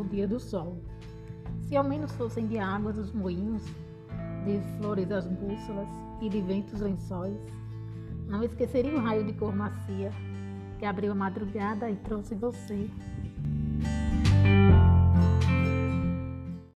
o dia do sol. Se ao menos fossem de águas os moinhos, de flores as bússolas e de ventos lençóis, não esqueceria o raio de cor macia que abriu a madrugada e trouxe você